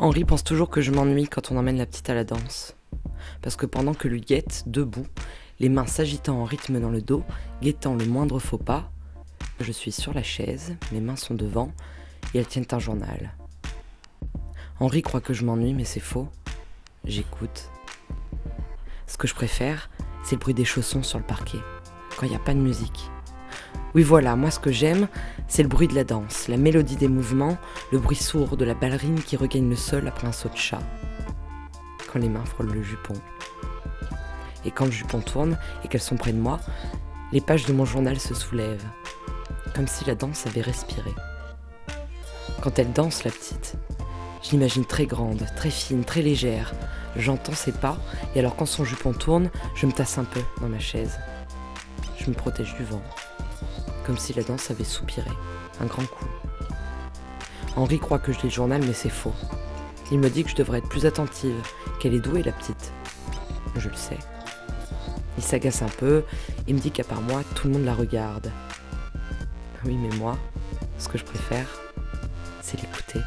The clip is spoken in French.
Henri pense toujours que je m'ennuie quand on emmène la petite à la danse. Parce que pendant que lui guette, debout, les mains s'agitant en rythme dans le dos, guettant le moindre faux pas, je suis sur la chaise, mes mains sont devant, et elles tiennent un journal. Henri croit que je m'ennuie, mais c'est faux. J'écoute. Ce que je préfère, c'est le bruit des chaussons sur le parquet, quand il n'y a pas de musique. Oui voilà, moi ce que j'aime, c'est le bruit de la danse, la mélodie des mouvements, le bruit sourd de la ballerine qui regagne le sol après un saut de chat. Quand les mains frôlent le jupon. Et quand le jupon tourne et qu'elles sont près de moi, les pages de mon journal se soulèvent, comme si la danse avait respiré. Quand elle danse, la petite, je l'imagine très grande, très fine, très légère. J'entends ses pas, et alors quand son jupon tourne, je me tasse un peu dans ma chaise. Je me protège du vent comme si la danse avait soupiré, un grand coup. Henri croit que je lis le journal, mais c'est faux. Il me dit que je devrais être plus attentive, qu'elle est douée, la petite. Je le sais. Il s'agace un peu et me dit qu'à part moi, tout le monde la regarde. Oui, mais moi, ce que je préfère, c'est l'écouter.